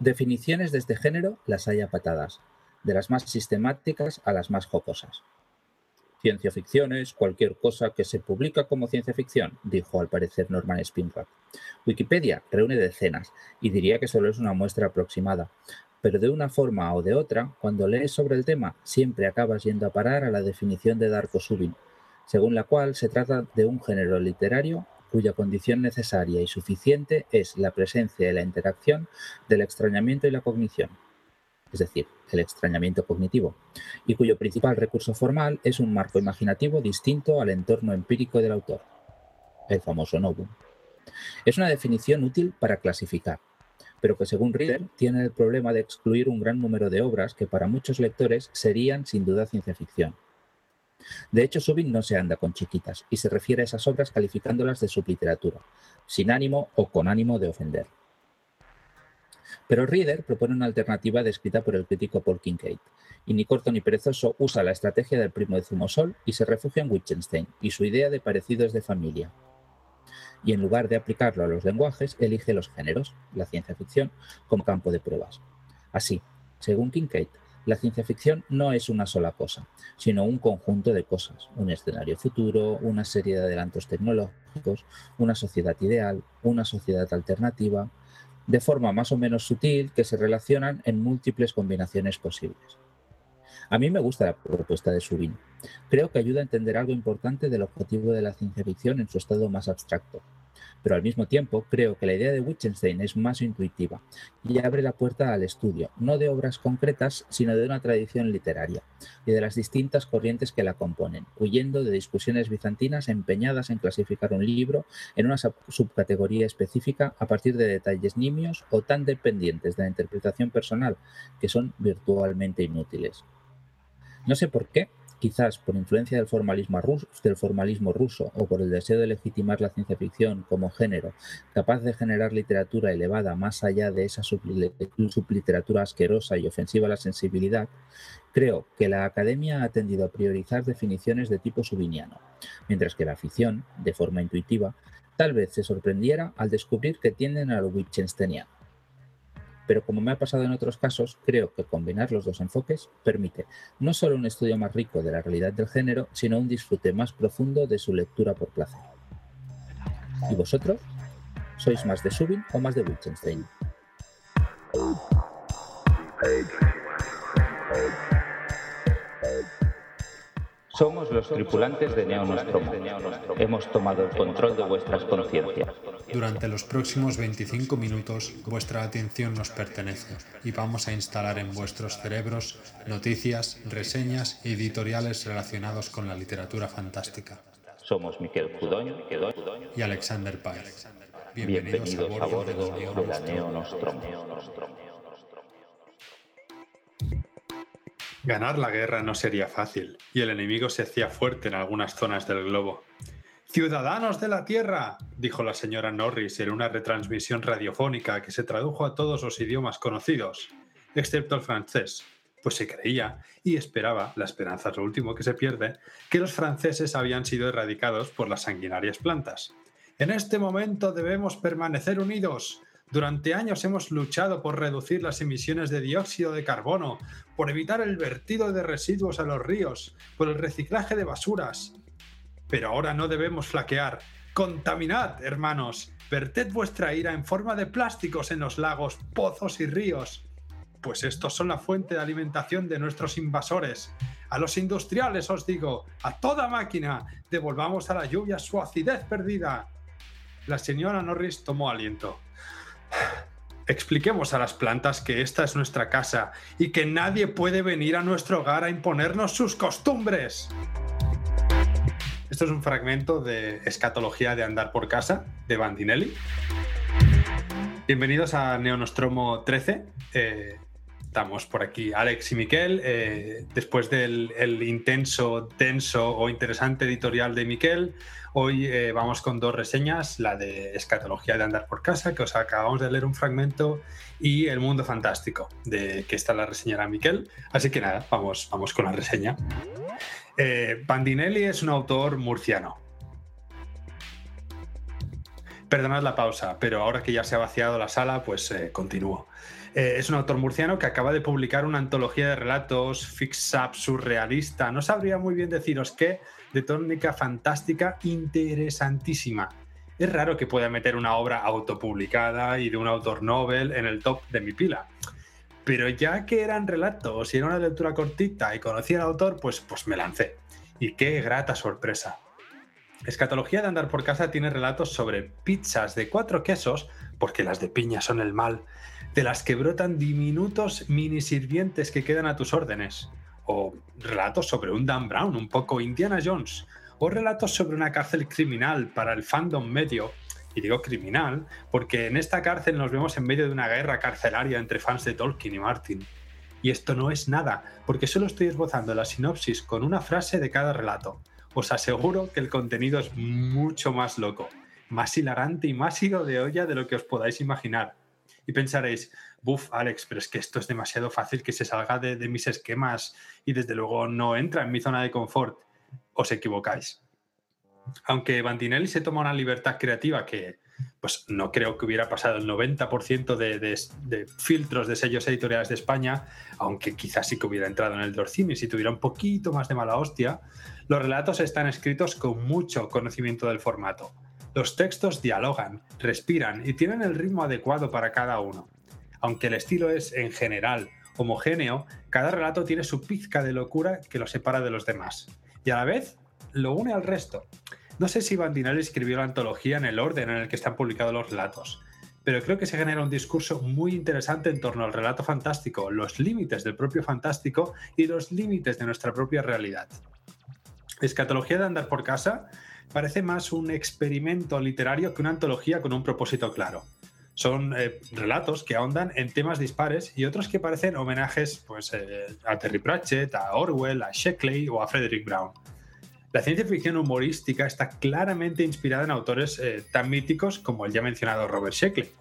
Definiciones de este género las hay a patadas, de las más sistemáticas a las más jocosas. Ciencia ficción es cualquier cosa que se publica como ciencia ficción, dijo al parecer Norman Spinrad. Wikipedia reúne decenas y diría que solo es una muestra aproximada, pero de una forma o de otra, cuando lees sobre el tema, siempre acabas yendo a parar a la definición de Darko Subin, según la cual se trata de un género literario cuya condición necesaria y suficiente es la presencia y la interacción del extrañamiento y la cognición es decir, el extrañamiento cognitivo, y cuyo principal recurso formal es un marco imaginativo distinto al entorno empírico del autor, el famoso novum. Es una definición útil para clasificar, pero que según Reader tiene el problema de excluir un gran número de obras que para muchos lectores serían sin duda ciencia ficción. De hecho, Subin no se anda con chiquitas y se refiere a esas obras calificándolas de subliteratura, sin ánimo o con ánimo de ofender. Pero Reader propone una alternativa descrita por el crítico Paul Kincaid, y ni corto ni perezoso usa la estrategia del primo de Zumosol y se refugia en Wittgenstein y su idea de parecidos de familia. Y en lugar de aplicarlo a los lenguajes, elige los géneros, la ciencia ficción, como campo de pruebas. Así, según Kincaid, la ciencia ficción no es una sola cosa, sino un conjunto de cosas, un escenario futuro, una serie de adelantos tecnológicos, una sociedad ideal, una sociedad alternativa, de forma más o menos sutil que se relacionan en múltiples combinaciones posibles. A mí me gusta la propuesta de Subin. Creo que ayuda a entender algo importante del objetivo de la ciencia ficción en su estado más abstracto, pero al mismo tiempo creo que la idea de Wittgenstein es más intuitiva y abre la puerta al estudio, no de obras concretas, sino de una tradición literaria y de las distintas corrientes que la componen, huyendo de discusiones bizantinas empeñadas en clasificar un libro en una subcategoría específica a partir de detalles nimios o tan dependientes de la interpretación personal que son virtualmente inútiles. No sé por qué, quizás por influencia del formalismo, ruso, o por el deseo de legitimar la ciencia ficción como género capaz de generar literatura elevada más allá de esa subliteratura asquerosa y ofensiva a la sensibilidad, creo que la academia ha tendido a priorizar definiciones de tipo subiniano, mientras que la ficción, de forma intuitiva, tal vez se sorprendiera al descubrir que tienden a lo Wittgensteiniano pero como me ha pasado en otros casos, creo que combinar los dos enfoques permite no solo un estudio más rico de la realidad del género, sino un disfrute más profundo de su lectura por placer. ¿Y vosotros? ¿Sois más de Subin o más de Wittgenstein? Somos los tripulantes de Neo Hemos tomado el control de vuestras conciencias. Durante los próximos 25 minutos, vuestra atención nos pertenece y vamos a instalar en vuestros cerebros noticias, reseñas y editoriales relacionados con la literatura fantástica. Somos Miquel Cudoño y Alexander Páez. Bienvenidos, a bordo, de, la Ganar la guerra no sería fácil, y el enemigo se hacía fuerte en algunas zonas del globo. Ciudadanos de la Tierra, dijo la señora Norris en una retransmisión radiofónica que se tradujo a todos los idiomas conocidos, excepto el francés, pues se creía y esperaba, la esperanza es lo último que se pierde, que los franceses habían sido erradicados por las sanguinarias plantas. En este momento debemos permanecer unidos, durante años hemos luchado por reducir las emisiones de dióxido de carbono, por evitar el vertido de residuos a los ríos, por el reciclaje de basuras. Pero ahora no debemos flaquear. Contaminad, hermanos. Verted vuestra ira en forma de plásticos en los lagos, pozos y ríos. Pues estos son la fuente de alimentación de nuestros invasores. A los industriales os digo, a toda máquina, devolvamos a la lluvia su acidez perdida. La señora Norris tomó aliento. Expliquemos a las plantas que esta es nuestra casa y que nadie puede venir a nuestro hogar a imponernos sus costumbres. Esto es un fragmento de Escatología de Andar por Casa de Bandinelli. Bienvenidos a Neonostromo 13. Eh, estamos por aquí Alex y Miquel. Eh, después del intenso, denso o interesante editorial de Miquel, Hoy eh, vamos con dos reseñas, la de Escatología de Andar por Casa, que os acabamos de leer un fragmento, y El Mundo Fantástico, de que está la reseñará Miquel. Así que nada, vamos, vamos con la reseña. Eh, es un autor murciano. Perdonad la pausa, pero ahora que ya se ha vaciado la sala, pues eh, continúo. Eh, es un autor murciano que acaba de publicar una antología de relatos fix-up surrealista. No sabría muy bien deciros qué, de tónica fantástica interesantísima. Es raro que pueda meter una obra autopublicada y de un autor novel en el top de mi pila. Pero ya que eran relatos y era una lectura cortita y conocía al autor, pues, pues me lancé. Y qué grata sorpresa. Escatología de andar por casa tiene relatos sobre pizzas de cuatro quesos, porque las de piña son el mal, de las que brotan diminutos mini sirvientes que quedan a tus órdenes. O relatos sobre un Dan Brown, un poco Indiana Jones. O relatos sobre una cárcel criminal para el fandom medio. Y digo criminal porque en esta cárcel nos vemos en medio de una guerra carcelaria entre fans de Tolkien y Martin. Y esto no es nada, porque solo estoy esbozando la sinopsis con una frase de cada relato. Os aseguro que el contenido es mucho más loco, más hilarante y más ido de olla de lo que os podáis imaginar y pensaréis, buf, Alex, pero es que esto es demasiado fácil que se salga de, mis esquemas y desde luego no entra en mi zona de confort. Os equivocáis. Aunque Bandinelli se toma una libertad creativa que pues no creo que hubiera pasado el 90% de, filtros de sellos editoriales de España, aunque quizás sí que hubiera entrado en el Dorcini si tuviera un poquito más de mala hostia, los relatos están escritos con mucho conocimiento del formato los textos dialogan, respiran y tienen el ritmo adecuado para cada uno. Aunque el estilo es, en general, homogéneo, cada relato tiene su pizca de locura que lo separa de los demás. Y a la vez, lo une al resto. No sé si Bandinelli escribió la antología en el orden en el que están publicados los relatos, pero creo que se genera un discurso muy interesante en torno al relato fantástico, los límites del propio fantástico y los límites de nuestra propia realidad. Escatología de andar por casa parece más un experimento literario que una antología con un propósito claro. Son eh, relatos que ahondan en temas dispares y otros que parecen homenajes pues, eh, a Terry Pratchett, a Orwell, a Sheckley o a Frederick Brown. La ciencia ficción humorística está claramente inspirada en autores eh, tan míticos como el ya mencionado Robert Sheckley.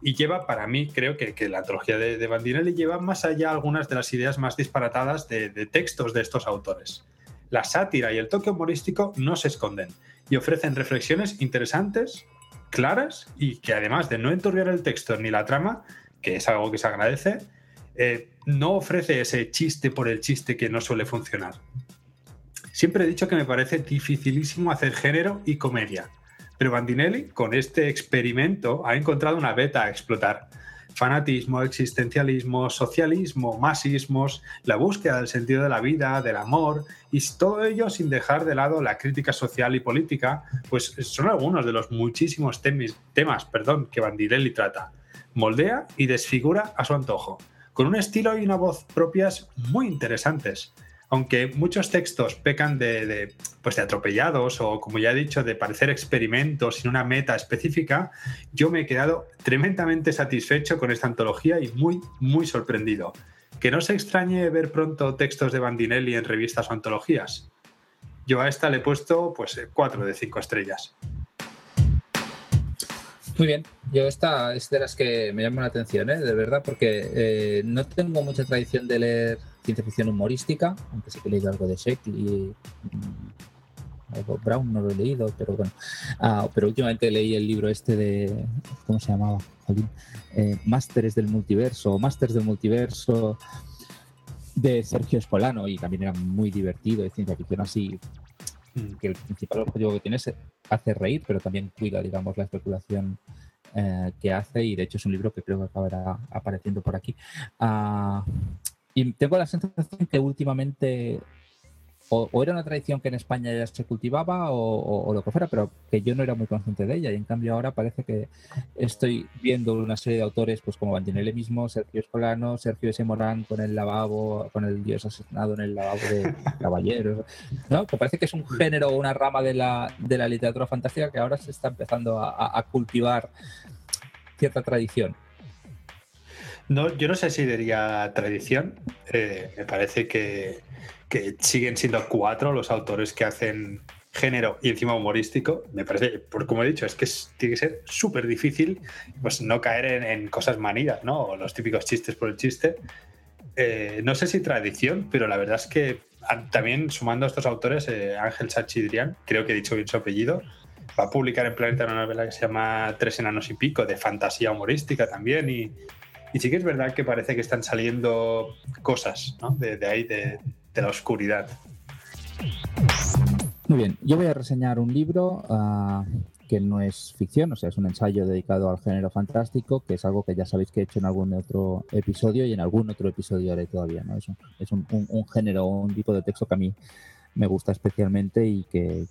Y lleva, para mí, creo que, la antología de, de, Bandinelli lleva más allá algunas de las ideas más disparatadas de textos de estos autores. La sátira y el toque humorístico no se esconden y ofrecen reflexiones interesantes, claras y que además de no enturbiar el texto ni la trama, que es algo que se agradece, eh, no ofrece ese chiste por el chiste que no suele funcionar. Siempre he dicho que me parece dificilísimo hacer género y comedia, pero Bandinelli con este experimento ha encontrado una beta a explotar fanatismo, existencialismo, socialismo, masismos, la búsqueda del sentido de la vida, del amor, y todo ello sin dejar de lado la crítica social y política, pues son algunos de los muchísimos temas que Bandinelli trata. Moldea y desfigura a su antojo, con un estilo y una voz propias muy interesantes aunque muchos textos pecan de, pues de atropellados o, como ya he dicho, de parecer experimentos sin una meta específica, yo me he quedado tremendamente satisfecho con esta antología y muy, muy sorprendido. Que no se extrañe ver pronto textos de Bandinelli en revistas o antologías. Yo a esta le he puesto pues 4 de 5 estrellas. Muy bien, yo esta es de las que me llaman la atención, ¿eh? de verdad, porque eh, no tengo mucha tradición de leer ciencia ficción humorística, aunque sí que he leído algo de Sheckley, mm, algo Brown no lo he leído, pero bueno. Ah, pero últimamente leí el libro este de, ¿cómo se llamaba? Eh, Másteres del Multiverso, Másteres del Multiverso de Sergio Escolano y también era muy divertido, de ciencia ficción así, mm. que el principal objetivo que tiene es hacer reír, pero también cuida, digamos, la especulación eh, que hace y de hecho es un libro que creo que acabará apareciendo por aquí. Uh, y tengo la sensación que últimamente o, era una tradición que en España ya se cultivaba o, lo que fuera, pero que yo no era muy consciente de ella. Y en cambio ahora parece que estoy viendo una serie de autores, pues como Bandinelli mismo, Sergio Escolano, Sergio S. Morán con el lavabo, con el dios asesinado en el lavabo de caballeros, ¿no? Que parece que es un género o una rama de la, de la literatura fantástica que ahora se está empezando a cultivar cierta tradición. No, yo no sé si diría tradición. Eh, me parece que, siguen siendo cuatro los autores que hacen género y encima humorístico. Me parece, por como he dicho, es que tiene que ser súper difícil pues, no caer en, cosas manidas, ¿no? O los típicos chistes por el chiste. Eh, no sé si tradición, pero la verdad es que también sumando a estos autores, eh, Ángel Sachidrián, creo que he dicho bien su apellido, va a publicar en Planeta una novela que se llama Tres enanos y pico, de fantasía humorística también. Y, sí que es verdad que parece que están saliendo cosas de, ahí, de, la oscuridad. Muy bien, yo voy a reseñar un libro ah, que no es ficción, o sea, es un ensayo dedicado al género fantástico, que es algo que ya sabéis que he hecho en algún otro episodio y en algún otro episodio haré todavía, ¿no? Es es un género, un tipo de texto que a mí me gusta especialmente y que,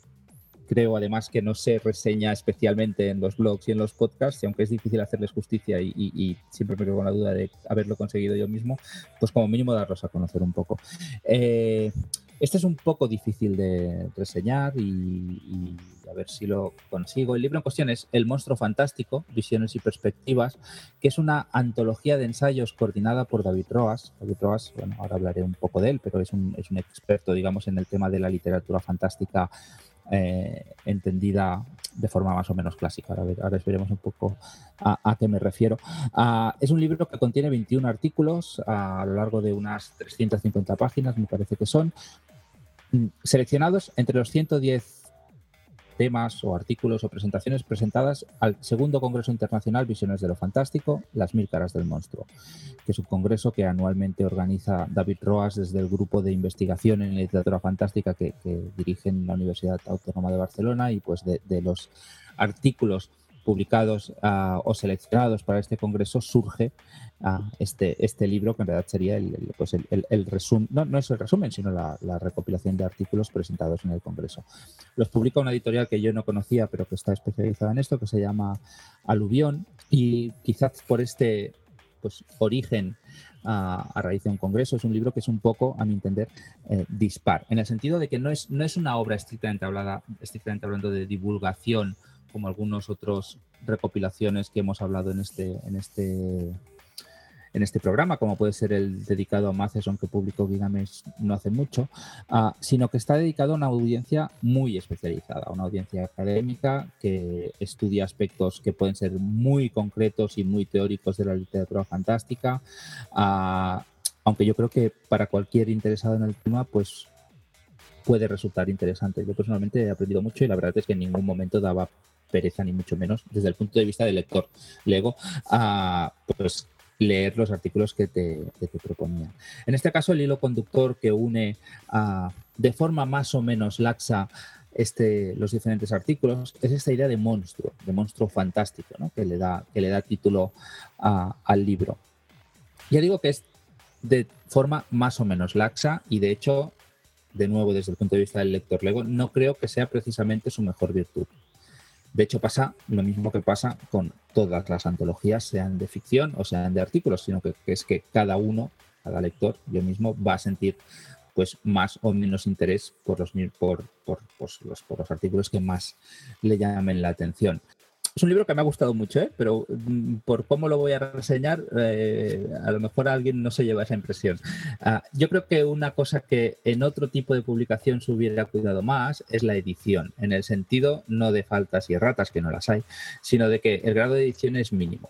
creo además que no se reseña especialmente en los blogs y en los podcasts, y aunque es difícil hacerles justicia y, siempre me quedo con la duda de haberlo conseguido yo mismo, pues como mínimo darlos a conocer un poco. Eh, este es un poco difícil de reseñar y, a ver si lo consigo. El libro en cuestión es El monstruo fantástico, visiones y perspectivas, que es una antología de ensayos coordinada por David Roas. David Roas, bueno, ahora hablaré un poco de él, pero es un, es un experto, digamos, en el tema de la literatura fantástica eh, entendida de forma más o menos clásica. Ahora, ahora veremos un poco a, qué me refiero. Ah, es un libro que contiene 21 artículos a lo largo de unas 350 páginas, me parece que son, mm, seleccionados entre los 110 temas o artículos o presentaciones presentadas al segundo Congreso Internacional Visiones de lo Fantástico, Las Mil Caras del Monstruo, que es un congreso que anualmente organiza David Roas desde el grupo de investigación en literatura fantástica que, dirige en la Universidad Autónoma de Barcelona y pues de los artículos publicados ah, o seleccionados para este congreso surge ah, este, este libro, que en realidad sería el, pues el, resumen, no, no, es el resumen, sino la, recopilación de artículos presentados en el congreso. Los publica una editorial que yo no conocía, pero que está especializada en esto, que se llama Aluvión, y quizás por este pues, origen ah, a, raíz de un congreso. Es un libro que es un poco, a mi entender, eh, dispar, en el sentido de que no es, no es una obra estrictamente, hablada, estrictamente hablando de divulgación como algunos otros recopilaciones que hemos hablado en este, en este, en este programa, como puede ser el dedicado a Matheson que publicó Gigamesh no hace mucho, ah, sino que está dedicado a una audiencia muy especializada, una audiencia académica que estudia aspectos que pueden ser muy concretos y muy teóricos de la literatura fantástica, ah, aunque yo creo que para cualquier interesado en el tema, pues puede resultar interesante. Yo personalmente he aprendido mucho y la verdad es que en ningún momento daba pereza, ni mucho menos, desde el punto de vista del lector Lego, a pues, leer los artículos que te, que proponían. En este caso, el hilo conductor que une de forma más o menos laxa este, los diferentes artículos es esta idea de monstruo, de monstruo fantástico, que, le da, que le da título al libro. Ya digo que es de forma más o menos laxa y de hecho, de nuevo desde el punto de vista del lector Lego, no creo que sea precisamente su mejor virtud. De hecho, pasa lo mismo que pasa con todas las antologías, sean de ficción o sean de artículos, sino que, es que cada uno, cada lector, yo mismo, va a sentir pues más o menos interés por los, por, por, pues, los, por los artículos que más le llamen la atención. Es un libro que me ha gustado mucho, ¿eh? pero mm, por cómo lo voy a reseñar, eh, a lo mejor alguien no se lleva esa impresión. Ah, yo creo que una cosa que en otro tipo de publicación se hubiera cuidado más es la edición, en el sentido no de faltas y erratas, que no las hay, sino de que el grado de edición es mínimo.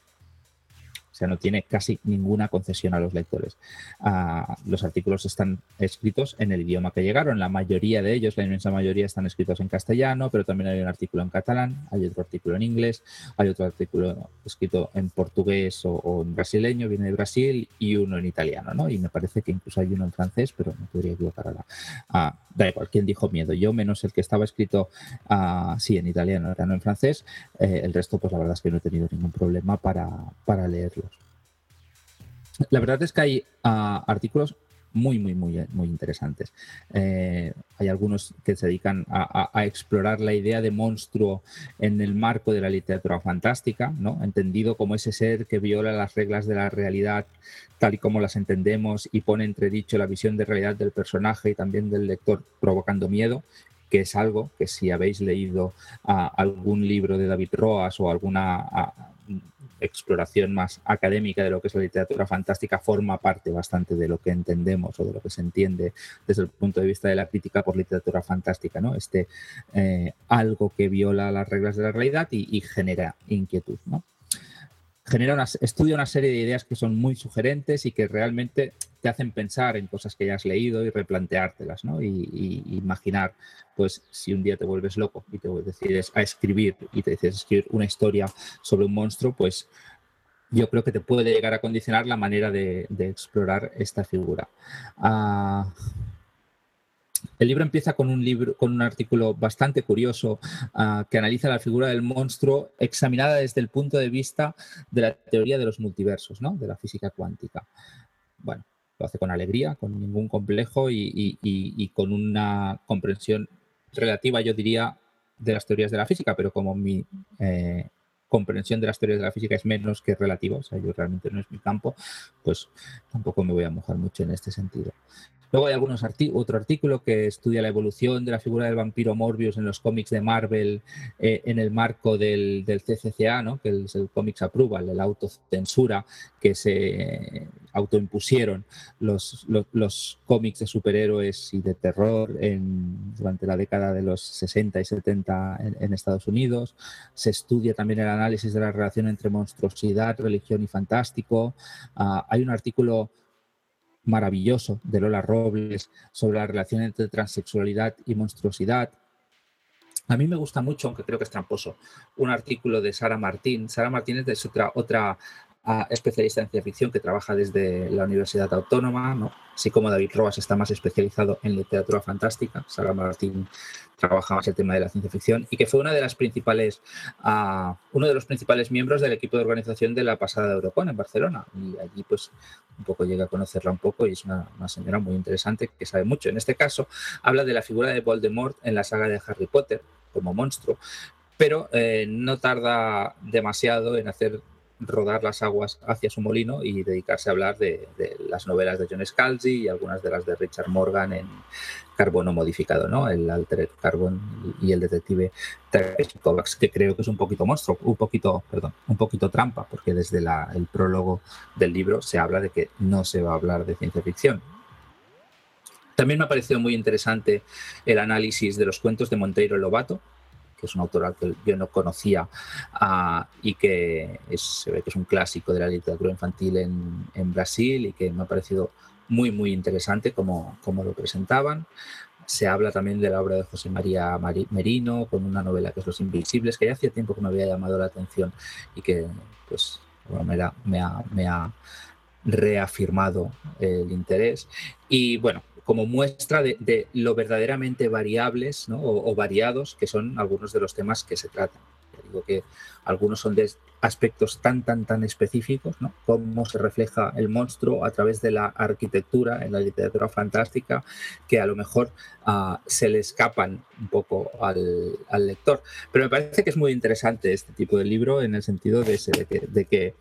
O sea, no tiene casi ninguna concesión a los lectores. Ah, los artículos están escritos en el idioma que llegaron. La mayoría de ellos, la inmensa mayoría, están escritos en castellano, pero también hay un artículo en catalán, hay otro artículo en inglés, hay otro artículo escrito en portugués o, en brasileño, viene de Brasil, y uno en italiano, ¿no? Y me parece que incluso hay uno en francés, pero no podría equivocar ahora. Ah, da igual, ¿quién dijo miedo? Yo, menos el que estaba escrito, ah, sí, en italiano, no en francés. Eh, el resto, pues la verdad es que no he tenido ningún problema para, para. La verdad es que hay ah, artículos muy, muy, muy, muy interesantes. Eh, hay algunos que se dedican a, explorar la idea de monstruo en el marco de la literatura fantástica, ¿no? entendido como ese ser que viola las reglas de la realidad tal y como las entendemos y pone entredicho la visión de realidad del personaje y también del lector provocando miedo que es algo que si habéis leído ah, algún libro de David Roas o alguna ah, exploración más académica de lo que es la literatura fantástica forma parte bastante de lo que entendemos o de lo que se entiende desde el punto de vista de la crítica por literatura fantástica, ¿no? Este eh, algo que viola las reglas de la realidad y, genera inquietud, ¿no? Genera una, estudia una serie de ideas que son muy sugerentes y que realmente te hacen pensar en cosas que ya has leído y replanteártelas, ¿no? Y, imaginar, pues, si un día te vuelves loco y te decides a escribir y te decides escribir una historia sobre un monstruo, pues yo creo que te puede llegar a condicionar la manera de, explorar esta figura. Ah, el libro empieza con un, libro, con un artículo bastante curioso ah, que analiza la figura del monstruo examinada desde el punto de vista de la teoría de los multiversos, ¿no? de la física cuántica. Bueno, lo hace con alegría, con ningún complejo y, con una comprensión relativa, yo diría, de las teorías de la física, pero como mi eh, comprensión de las teorías de la física es menos que relativa, o sea, yo realmente no es mi campo, pues tampoco me voy a mojar mucho en este sentido. Luego hay algunos otro artículo que estudia la evolución de la figura del vampiro Morbius en los cómics de Marvel eh, en el marco del, CCCA, ¿no? que es el Comics Approval, la autocensura que se autoimpusieron los, los, cómics de superhéroes y de terror en, durante la década de los 60 y 70 en, Estados Unidos. Se estudia también el análisis de la relación entre monstruosidad, religión y fantástico. Ah, hay un artículo maravilloso de Lola Robles sobre la relación entre transexualidad y monstruosidad. A mí me gusta mucho, aunque creo que es tramposo, un artículo de Sara Martín. Sara Martín es otra, otra especialista en ciencia ficción que trabaja desde la Universidad Autónoma, ¿no? así como David Roas está más especializado en literatura fantástica, Sara Martín trabaja más el tema de la ciencia ficción y que fue una de las principales, uh, uno de los principales miembros del equipo de organización de la pasada Eurocon en Barcelona y allí pues un poco llega a conocerla un poco y es una, una señora muy interesante que sabe mucho. En este caso habla de la figura de Voldemort en la saga de Harry Potter como monstruo, pero eh, no tarda demasiado en hacer rodar las aguas hacia su molino y dedicarse a hablar de, las novelas de John Scalzi y algunas de las de Richard Morgan en carbono modificado, ¿no? El Altered Carbon y el detective Kovacs, que creo que es un poquito monstruo, un poquito, perdón, un poquito trampa, porque desde el prólogo del libro se habla de que no se va a hablar de ciencia ficción. También me ha parecido muy interesante el análisis de los cuentos de Monteiro Lobato, que es un autor que yo no conocía ah, y que se ve que es un clásico de la literatura infantil en, Brasil y que me ha parecido muy, muy interesante como, como lo presentaban. Se habla también de la obra de José María Merino, con una novela que es Los Invisibles, que ya hacía tiempo que me había llamado la atención y que, pues, me, ha, me ha reafirmado el interés. Y bueno, como muestra de, lo verdaderamente variables o, variados que son algunos de los temas que se tratan. digo que algunos son de aspectos tan, tan, tan específicos, ¿no? cómo se refleja el monstruo a través de la arquitectura en la literatura fantástica, que a lo mejor ah, se le escapan un poco al, lector. Pero me parece que es muy interesante este tipo de libro en el sentido de, de que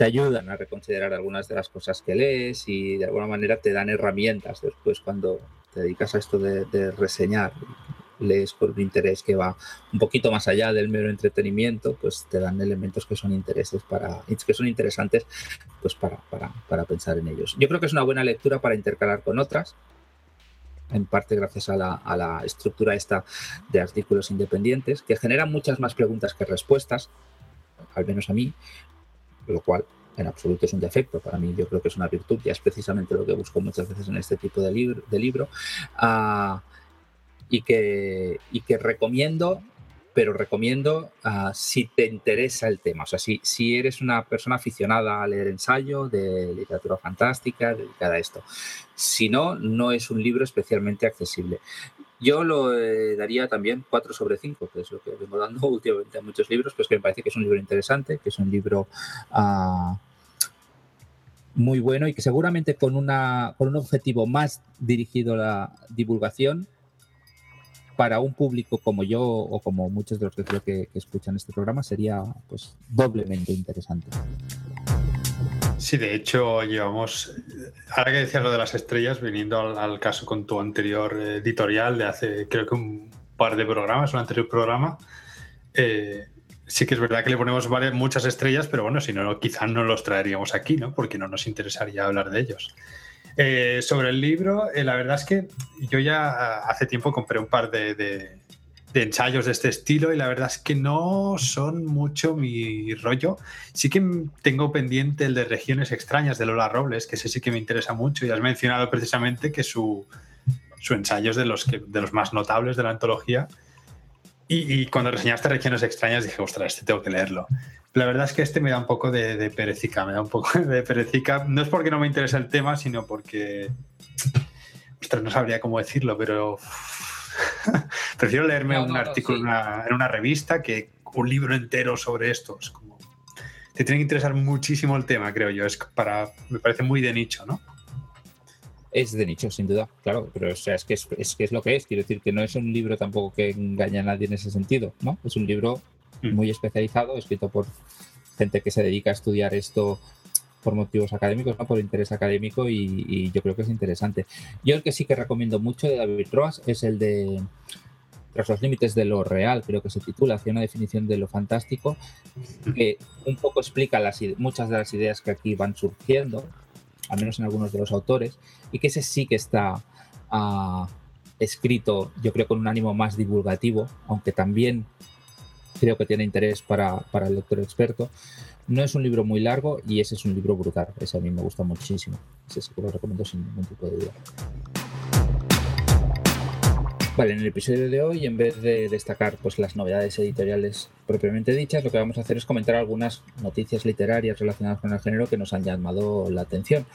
te ayudan a reconsiderar algunas de las cosas que lees y de alguna manera te dan herramientas después cuando te dedicas a esto de, reseñar, lees con un interés que va un poquito más allá del mero entretenimiento, pues te dan elementos que son intereses para, que son interesantes pues para, para, pensar en ellos. Yo creo que es una buena lectura para intercalar con otras, en parte gracias a la, a la, estructura esta de artículos independientes, que generan muchas más preguntas que respuestas, al menos a mí, lo cual en absoluto es un defecto. Para mí yo creo que es una virtud y es precisamente lo que busco muchas veces en este tipo de libro. De libro ah, y, que, y que recomiendo, pero recomiendo uh, si te interesa el tema. O sea, si, si eres una persona aficionada a leer ensayo de literatura fantástica, dedicada a esto. Si no, no es un libro especialmente accesible. Yo lo eh, daría también 4 sobre 5, que es lo que vengo dando últimamente a muchos libros, pues que me parece que es un libro interesante, que es un libro ah, muy bueno y que seguramente con, una, con un objetivo más dirigido a la divulgación, para un público como yo o como muchos de los que creo que, que escuchan este programa sería pues doblemente interesante. Sí, de hecho, llevamos. Ahora que decías lo de las estrellas, viniendo al, caso con tu anterior editorial de hace, creo que un par de programas, un anterior programa, eh, sí que es verdad que le ponemos muchas estrellas, pero bueno, si no, quizás no los traeríamos aquí, ¿no? Porque no nos interesaría hablar de ellos. Eh, sobre el libro, eh, la verdad es que yo ya hace tiempo compré un par de ensayos de este estilo y la verdad es que no son mucho mi rollo. Sí que tengo pendiente el de Regiones Extrañas de Lola Robles, que ese sí que me interesa mucho y has mencionado precisamente que su, su ensayo es de los, que, de los más notables de la antología. Y, cuando reseñaste Regiones Extrañas dije, ostras, este tengo que leerlo. La verdad es que este me da un poco de, de perecica, me da un poco de perecica. No es porque no me interesa el tema, sino porque... Ostras, no sabría cómo decirlo, pero Prefiero leerme un artículo en, una, revista que un libro entero sobre esto. Es como, te tiene que interesar muchísimo el tema, creo yo. Es para, me parece muy de nicho, ¿no? Es de nicho, sin duda, claro, pero o sea, es, que es, que es lo que es. Quiero decir que no es un libro tampoco que engaña a nadie en ese sentido, ¿no? Es un libro mm. muy especializado, escrito por gente que se dedica a estudiar esto por motivos académicos, no por interés académico y, yo creo que es interesante. Yo el que sí que recomiendo mucho de David Roas es el de Tras los límites de lo real, creo que se titula, hacia una definición de lo fantástico, que un poco explica muchas de las ideas que aquí van surgiendo, al menos en algunos de los autores, y que ese sí que está ah, escrito, yo creo, con un ánimo más divulgativo, aunque también creo que tiene interés para el lector experto. No es un libro muy largo y ese es un libro brutal. Ese a mí me gusta muchísimo. Ese sí que lo recomiendo sin ningún tipo de duda. Vale, en el episodio de hoy, en vez de destacar pues, las novedades editoriales propiamente dichas, lo que vamos a hacer es comentar algunas noticias literarias relacionadas con el género que nos han llamado la atención.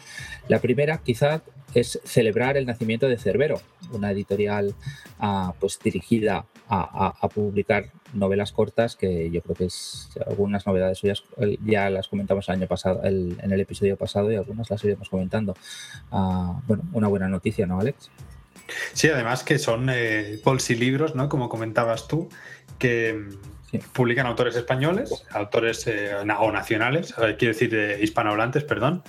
La primera, quizá, es celebrar el nacimiento de Cerbero, una editorial ah, pues, dirigida a, publicar novelas cortas que yo creo que es algunas novedades suyas eh, ya las comentamos el año pasado en el episodio pasado y algunas las iremos comentando. Ah, bueno, una buena noticia, ¿no, Alex? Sí, además que son eh, libros, ¿no? Como comentabas tú, que publican autores españoles, autores eh, o nacionales, quiero decir hispanohablantes, perdón,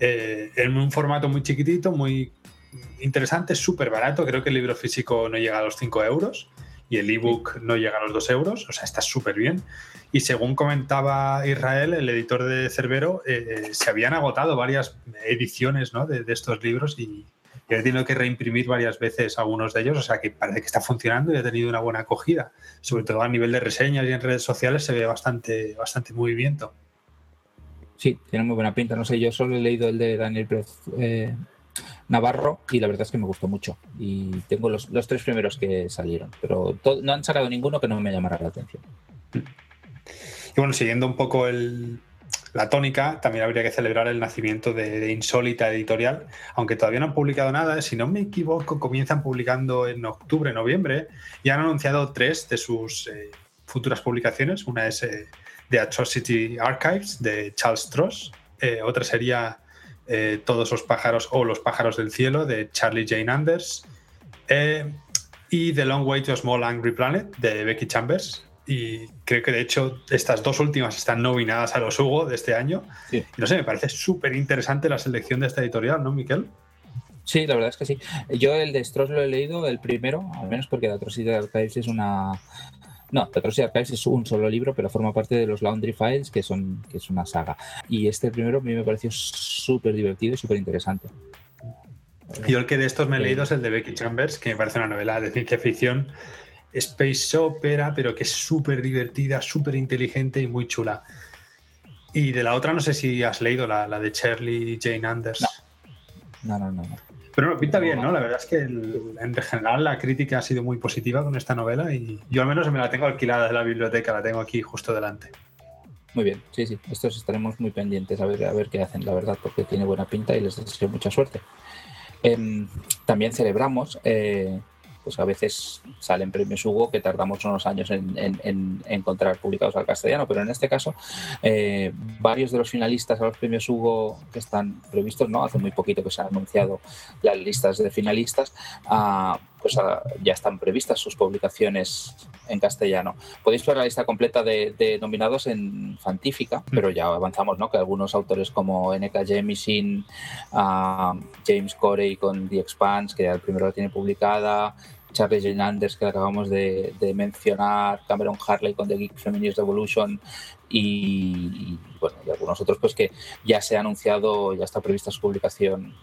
eh, en un formato muy chiquitito, muy interesante, súper barato. Creo que el libro físico no llega a los 5 euros y el ebook no llega a los 2 euros, o sea, está súper bien. Y según comentaba Israel, el editor de Cerbero, eh, se habían agotado varias ediciones ¿no? de, de, estos libros y, y ha tenido que reimprimir varias veces algunos de ellos, o sea que parece que está funcionando y ha tenido una buena acogida. Sobre todo a nivel de reseñas y en redes sociales se ve bastante, bastante movimiento. Sí, tiene muy buena pinta. No sé, yo solo he leído el de Daniel Pérez eh, Navarro y la verdad es que me gustó mucho. Y tengo los, tres primeros que salieron, pero no han sacado ninguno que no me llamara la atención. Y bueno, siguiendo un poco el, la tónica, también habría que celebrar el nacimiento de, Insólita Editorial, aunque todavía no han publicado nada, si no me equivoco, comienzan publicando en octubre, noviembre, y han anunciado tres de sus eh, futuras publicaciones. Una es eh, The Atrocity Archives de Charles Stross, eh, otra sería Todos los pájaros o Los pájaros del cielo de Charlie Jane Anders, y The Long Way to a Small Angry Planet de Becky Chambers y creo que de hecho estas dos últimas están nominadas a los Hugo de este año. Y no sé, me parece súper interesante la selección de esta editorial, ¿no, Miquel? Sí, la verdad es que sí. Yo el de Stross lo he leído, el primero, al menos porque The Atrocity Archives es una... No, The Atrocity Archives es un solo libro, pero forma parte de los Laundry Files, que, son, que es una saga. Y este primero a mí me pareció súper divertido y súper interesante. Yo el que de estos me he leído es el de Becky Chambers, que me parece una novela de ciencia ficción space opera, pero que es súper divertida, súper inteligente y muy chula. Y de la otra no sé si has leído la, de Charlie Jane Anders. No, no, no. Pero no, pinta bien, ¿no? La verdad es que en general la crítica ha sido muy positiva con esta novela y yo al menos me la tengo alquilada de la biblioteca, la tengo aquí justo delante. Muy bien, sí, sí, estos estaremos muy pendientes a ver, a ver qué hacen, la verdad, porque tiene buena pinta y les deseo mucha suerte. Em, también celebramos eh, pues a veces salen premios Hugo que tardamos unos años en, encontrar publicados al castellano, pero en este caso eh, varios de los finalistas a los premios Hugo que están previstos, ¿no? Hace muy poquito que se han anunciado las listas de finalistas, ah, pues ya están previstas sus publicaciones en castellano. Podéis ver la lista completa de, nominados en Fantífica, mm. pero ya avanzamos, ¿no? Que algunos autores como N.K. Jemisin, ah, James Corey con The Expanse, que ya el primero la tiene publicada, Charlie Jane Anders, que acabamos de, mencionar, Cameron Harley con The Geek Feminist Revolution y, bueno, y algunos otros pues que ya se ha anunciado, ya está prevista su publicación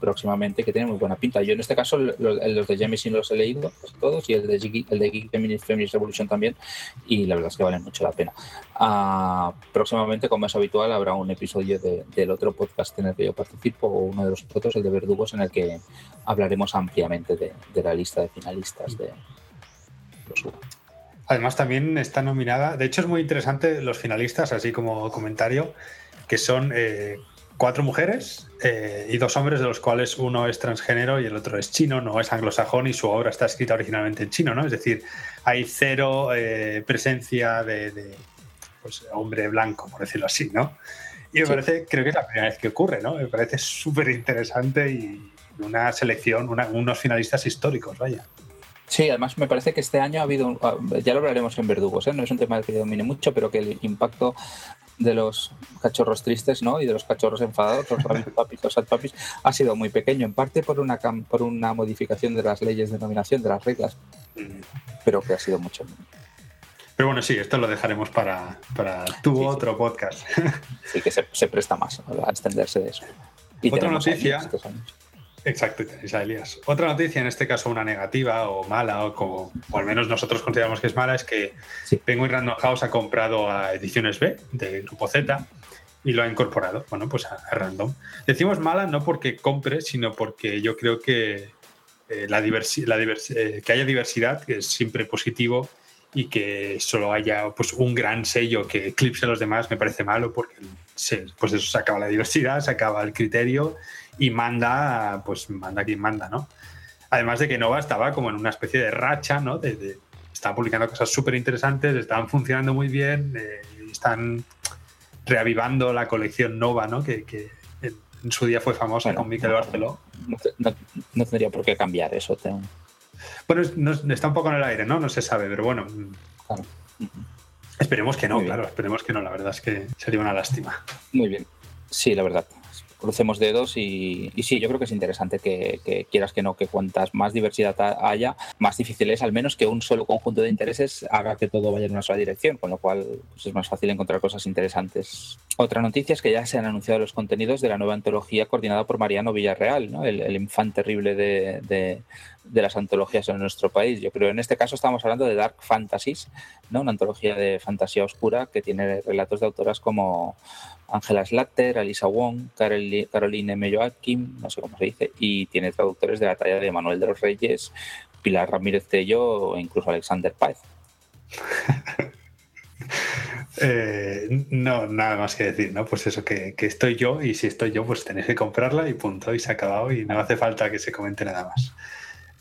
próximamente que tiene muy buena pinta. Yo en este caso los, de Jemisin los he leído todos y el de el de Geek Feminist, Revolution también y la verdad es que valen mucho la pena. Ah, próximamente, como es habitual, habrá un episodio del otro podcast en el que yo participo o uno de los otros, el de Verdugos, en el que hablaremos ampliamente de, la lista de finalistas de los Además también está nominada, de hecho es muy interesante los finalistas, así como comentario, que son eh, cuatro mujeres eh, y dos hombres, de los cuales uno es transgénero y el otro es chino, no es anglosajón y su obra está escrita originalmente en chino, ¿no? Es decir, hay cero eh, presencia de, pues, hombre blanco, por decirlo así, ¿no? Y me parece, creo que es la primera vez que ocurre, ¿no? Me parece súper interesante y una selección, unos finalistas históricos, vaya. Sí, además me parece que este año ha habido, ah, ya lo hablaremos en Verdugos, ¿eh? no es un tema que domine mucho, pero que el impacto de los cachorros tristes ¿no? y de los cachorros enfadados, los papis, los papis, ha sido muy pequeño, en parte por una, por una modificación de las leyes de nominación, de las reglas, pero que ha sido mucho. Pero bueno, sí, esto lo dejaremos para, para tu otro podcast. Sí, que se, presta más a extenderse de eso. Y Otra noticia. Exacto, Elías. Otra noticia, en este caso una negativa o mala, o como o al menos nosotros consideramos que es mala, es que Penguin Random House ha comprado a Ediciones B del Grupo Z y lo ha incorporado, bueno, pues a, Random. Decimos mala no porque compre, sino porque yo creo que, eh, la la eh, que haya diversidad, que es siempre positivo, y que solo haya pues, un gran sello que eclipse a los demás me parece malo porque pues eso se acaba la diversidad, se acaba el criterio y manda, pues manda quien manda, ¿no? Además de que Nova estaba como en una especie de racha, ¿no? De, estaban publicando cosas súper interesantes, estaban funcionando muy bien, eh, están reavivando la colección Nova, ¿no? Que, en, su día fue famosa con Miquel Barceló. No, tendría por qué cambiar eso. Bueno, está un poco en el aire, ¿no? No se sabe, pero bueno. Esperemos que no, claro, esperemos que no. La verdad es que sería una lástima. Muy bien. Sí, la verdad crucemos dedos y, sí, yo creo que es interesante que, quieras que no, que cuantas más diversidad haya, más difícil es al menos que un solo conjunto de intereses haga que todo vaya en una sola dirección, con lo cual pues, es más fácil encontrar cosas interesantes. Otra noticia es que ya se han anunciado los contenidos de la nueva antología coordinada por Mariano Villarreal, ¿no? el, infante terrible de, de, las antologías en nuestro país. Yo creo en este caso estamos hablando de Dark Fantasies, ¿no? una antología de fantasía oscura que tiene relatos de autoras como Angela Slatter, Alisa Wong, Caroline M. Joaquim, no sé cómo se dice, y tiene traductores de la talla de Manuel de los Reyes, Pilar Ramírez Tello e incluso Alexander Páez. Eh, no, nada más que decir, ¿no? Pues eso, que, estoy yo y si estoy yo, pues tenéis que comprarla y punto, y se ha acabado y no hace falta que se comente nada más.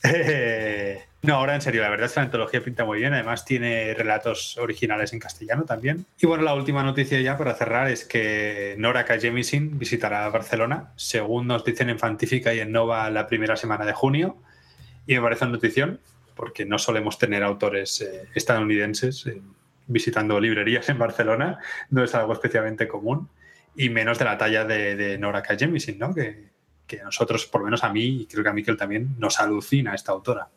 Eh, no, ahora en serio, la verdad es que la antología pinta muy bien, además tiene relatos originales en castellano también. Y bueno, la última noticia ya para cerrar es que Nora K. Jemisin visitará Barcelona, según nos dicen en Fantífica y en Nova la primera semana de junio, y me parece una notición, porque no solemos tener autores eh, estadounidenses eh, visitando librerías en Barcelona, no es algo especialmente común, y menos de la talla de, Nora K. Jemisin, ¿no? Que, que a nosotros, por menos a mí, y creo que a Miquel también, nos alucina esta autora.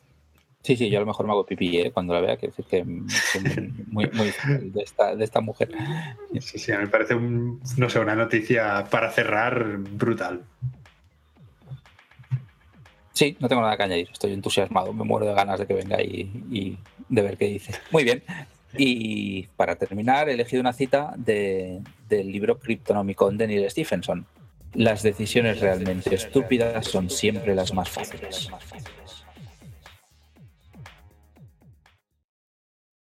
Sí, sí, yo a lo mejor me hago pipí ¿eh? cuando la vea, que decir que muy, muy de esta, de esta mujer. Sí, sí, me parece no sé, una noticia para cerrar brutal. Sí, no tengo nada que añadir, estoy entusiasmado, me muero de ganas de que venga y, de ver qué dice. Muy bien. Y para terminar, he elegido una cita de, del libro Cryptonomicon de Neil Stephenson. Las decisiones realmente estúpidas son siempre las más fáciles.